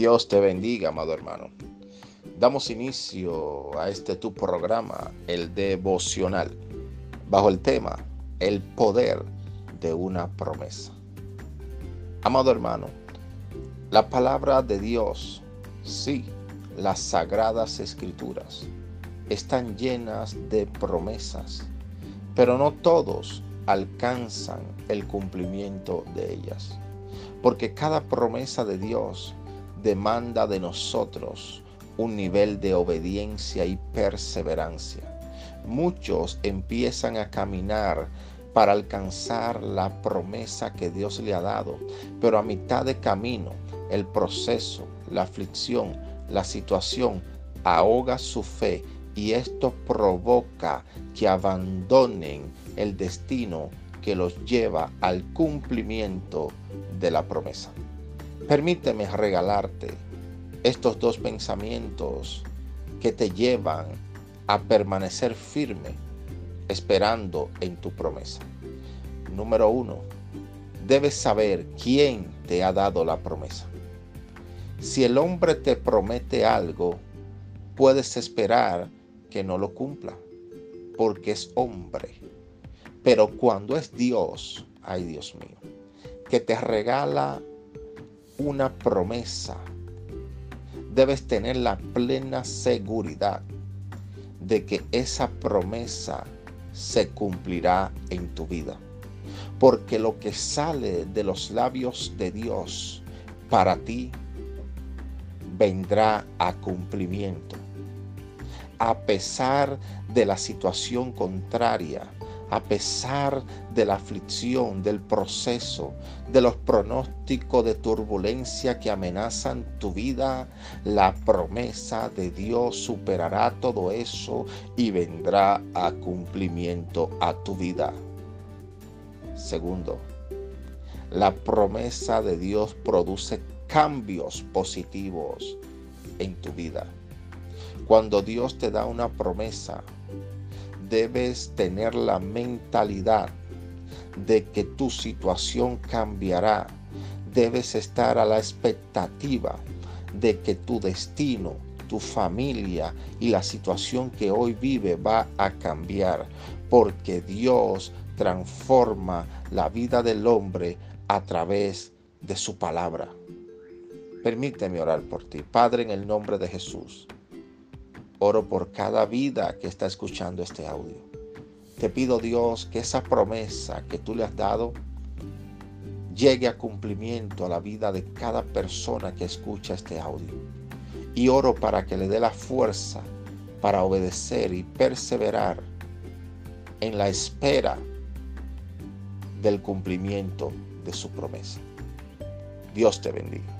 Dios te bendiga, amado hermano. Damos inicio a este tu programa, el devocional, bajo el tema El poder de una promesa. Amado hermano, la palabra de Dios, sí, las sagradas escrituras, están llenas de promesas, pero no todos alcanzan el cumplimiento de ellas. Porque cada promesa de Dios demanda de nosotros un nivel de obediencia y perseverancia. Muchos empiezan a caminar para alcanzar la promesa que Dios le ha dado, pero a mitad de camino el proceso, la aflicción, la situación ahoga su fe y esto provoca que abandonen el destino que los lleva al cumplimiento de la promesa. Permíteme regalarte estos dos pensamientos que te llevan a permanecer firme esperando en tu promesa. Número uno, debes saber quién te ha dado la promesa. Si el hombre te promete algo, puedes esperar que no lo cumpla, porque es hombre. Pero cuando es Dios, ay Dios mío, que te regala una promesa, debes tener la plena seguridad de que esa promesa se cumplirá en tu vida. Porque lo que sale de los labios de Dios para ti vendrá a cumplimiento. A pesar de la situación contraria, a pesar de la aflicción, del proceso, de los pronósticos de turbulencia que amenazan tu vida, la promesa de Dios superará todo eso y vendrá a cumplimiento a tu vida. Segundo, la promesa de Dios produce cambios positivos en tu vida. Cuando Dios te da una promesa, debes tener la mentalidad de que tu situación cambiará. Debes estar a la expectativa de que tu destino, tu familia y la situación que hoy vive va a cambiar, porque Dios transforma la vida del hombre a través de su palabra. Permíteme orar por ti, Padre, en el nombre de Jesús. Oro por cada vida que está escuchando este audio. Te pido Dios que esa promesa que tú le has dado llegue a cumplimiento a la vida de cada persona que escucha este audio. Y oro para que le dé la fuerza para obedecer y perseverar en la espera del cumplimiento de su promesa. Dios te bendiga.